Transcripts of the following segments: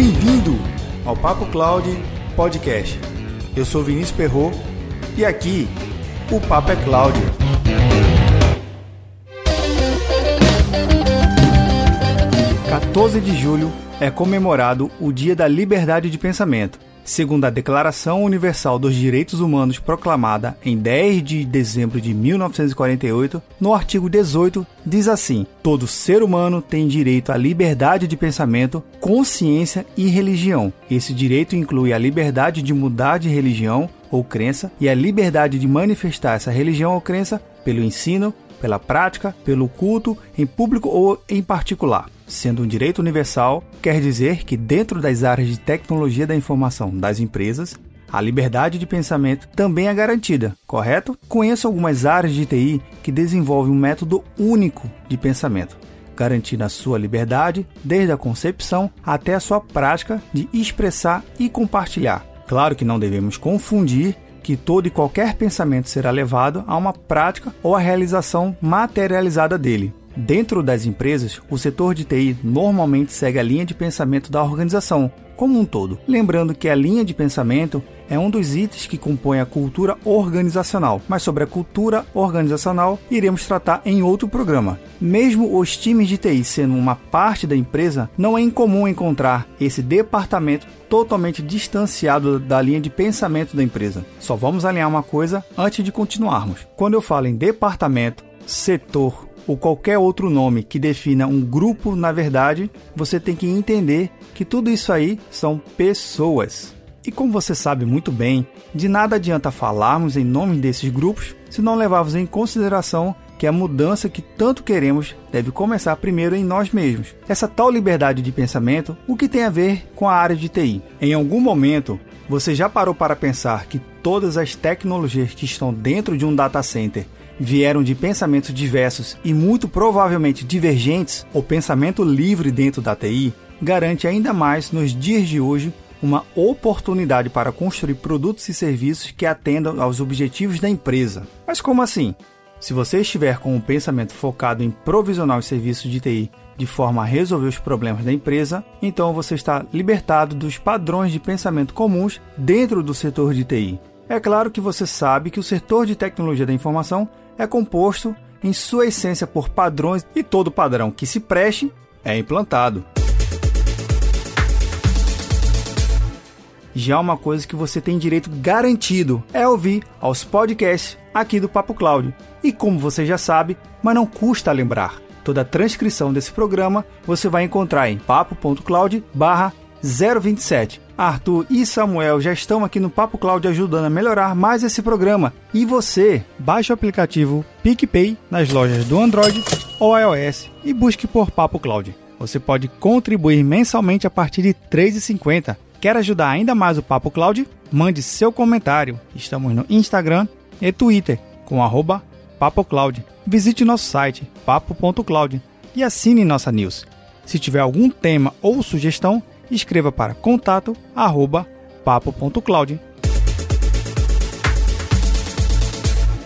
Bem-vindo ao Papo Cloud Podcast. Eu sou Vinícius Perro e aqui o Papo é Cloud. de julho é comemorado o Dia da Liberdade de Pensamento Segundo a Declaração Universal dos Direitos Humanos proclamada em 10 de dezembro de 1948, no artigo 18 diz assim: Todo ser humano tem direito à liberdade de pensamento, consciência e religião. Esse direito inclui a liberdade de mudar de religião ou crença e a liberdade de manifestar essa religião ou crença pelo ensino, pela prática, pelo culto, em público ou em particular. Sendo um direito universal, quer dizer que, dentro das áreas de tecnologia da informação das empresas, a liberdade de pensamento também é garantida, correto? Conheço algumas áreas de TI que desenvolvem um método único de pensamento, garantindo a sua liberdade desde a concepção até a sua prática de expressar e compartilhar. Claro que não devemos confundir que todo e qualquer pensamento será levado a uma prática ou a realização materializada dele. Dentro das empresas, o setor de TI normalmente segue a linha de pensamento da organização como um todo. Lembrando que a linha de pensamento é um dos itens que compõe a cultura organizacional, mas sobre a cultura organizacional iremos tratar em outro programa. Mesmo os times de TI sendo uma parte da empresa, não é incomum encontrar esse departamento totalmente distanciado da linha de pensamento da empresa. Só vamos alinhar uma coisa antes de continuarmos. Quando eu falo em departamento, setor ou qualquer outro nome que defina um grupo, na verdade, você tem que entender que tudo isso aí são pessoas. E como você sabe muito bem, de nada adianta falarmos em nome desses grupos se não levarmos em consideração que a mudança que tanto queremos deve começar primeiro em nós mesmos. Essa tal liberdade de pensamento, o que tem a ver com a área de TI? Em algum momento, você já parou para pensar que todas as tecnologias que estão dentro de um data center vieram de pensamentos diversos e muito provavelmente divergentes, o pensamento livre dentro da TI garante ainda mais nos dias de hoje uma oportunidade para construir produtos e serviços que atendam aos objetivos da empresa. Mas como assim? Se você estiver com um pensamento focado em provisionar os serviços de TI de forma a resolver os problemas da empresa, então você está libertado dos padrões de pensamento comuns dentro do setor de TI. É claro que você sabe que o setor de tecnologia da informação é composto em sua essência por padrões e todo padrão que se preste é implantado. Já uma coisa que você tem direito garantido é ouvir aos podcasts aqui do Papo Cloud. E como você já sabe, mas não custa lembrar, toda a transcrição desse programa você vai encontrar em papo.cloud/027 Arthur e Samuel já estão aqui no Papo Cloud ajudando a melhorar mais esse programa. E você, baixe o aplicativo PicPay nas lojas do Android ou iOS e busque por Papo Cloud. Você pode contribuir mensalmente a partir de R$ 3,50. Quer ajudar ainda mais o Papo Cloud? Mande seu comentário. Estamos no Instagram e Twitter com arroba PapoCloud. Visite nosso site papo.cloud e assine nossa news. Se tiver algum tema ou sugestão, escreva para contato arroba papo.cloud.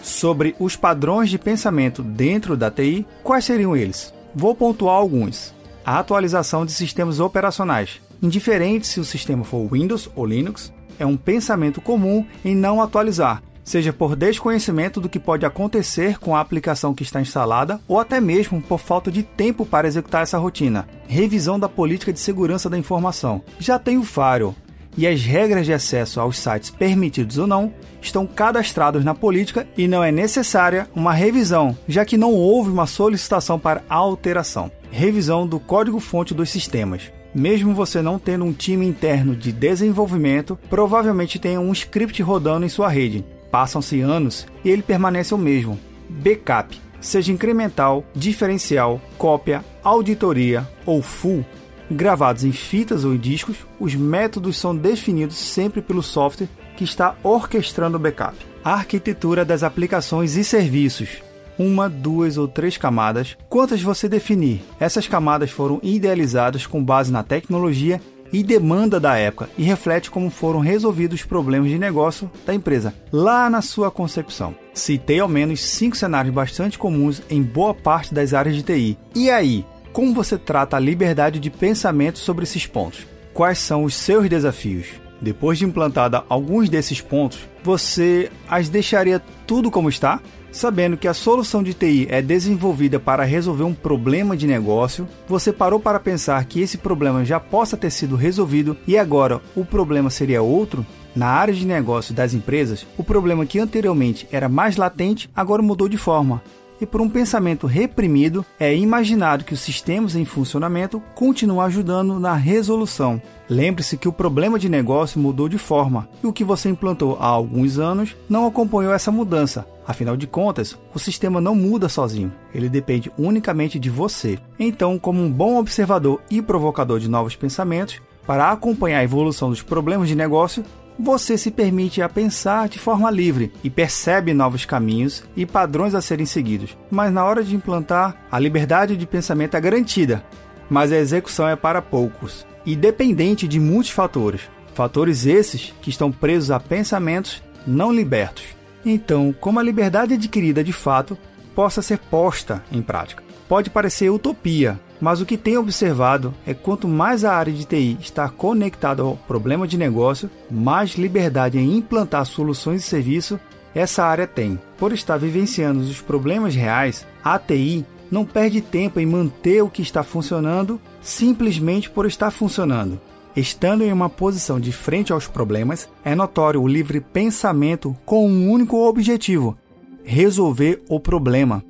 Sobre os padrões de pensamento dentro da TI, quais seriam eles? Vou pontuar alguns. A atualização de sistemas operacionais. Indiferente se o sistema for Windows ou Linux, é um pensamento comum em não atualizar, seja por desconhecimento do que pode acontecer com a aplicação que está instalada ou até mesmo por falta de tempo para executar essa rotina. Revisão da política de segurança da informação. Já tem o Firewall e as regras de acesso aos sites permitidos ou não estão cadastrados na política e não é necessária uma revisão, já que não houve uma solicitação para alteração. Revisão do código-fonte dos sistemas. Mesmo você não tendo um time interno de desenvolvimento, provavelmente tem um script rodando em sua rede. Passam-se anos e ele permanece o mesmo. Backup, seja incremental, diferencial, cópia, auditoria ou full, gravados em fitas ou em discos, os métodos são definidos sempre pelo software que está orquestrando o backup. A arquitetura das aplicações e serviços. Uma, duas ou três camadas. Quantas você definir? Essas camadas foram idealizadas com base na tecnologia e demanda da época e reflete como foram resolvidos os problemas de negócio da empresa lá na sua concepção. Citei ao menos cinco cenários bastante comuns em boa parte das áreas de TI. E aí, como você trata a liberdade de pensamento sobre esses pontos? quais são os seus desafios. Depois de implantada alguns desses pontos, você as deixaria tudo como está? Sabendo que a solução de TI é desenvolvida para resolver um problema de negócio, você parou para pensar que esse problema já possa ter sido resolvido e agora o problema seria outro? Na área de negócio das empresas, o problema que anteriormente era mais latente agora mudou de forma. E por um pensamento reprimido, é imaginado que os sistemas em funcionamento continuam ajudando na resolução. Lembre-se que o problema de negócio mudou de forma e o que você implantou há alguns anos não acompanhou essa mudança. Afinal de contas, o sistema não muda sozinho, ele depende unicamente de você. Então, como um bom observador e provocador de novos pensamentos, para acompanhar a evolução dos problemas de negócio, você se permite a pensar de forma livre e percebe novos caminhos e padrões a serem seguidos. Mas na hora de implantar, a liberdade de pensamento é garantida, mas a execução é para poucos e dependente de muitos fatores. Fatores esses que estão presos a pensamentos não libertos. Então, como a liberdade adquirida de fato possa ser posta em prática. Pode parecer utopia, mas o que tem observado é quanto mais a área de TI está conectada ao problema de negócio, mais liberdade em implantar soluções e serviço essa área tem. Por estar vivenciando os problemas reais, a TI não perde tempo em manter o que está funcionando simplesmente por estar funcionando. Estando em uma posição de frente aos problemas, é notório o livre pensamento com um único objetivo: resolver o problema.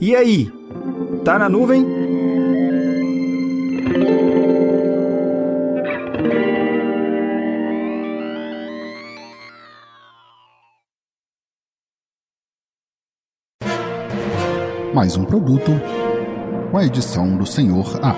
E aí, Tá na nuvem? Mais um produto com a edição do Senhor A.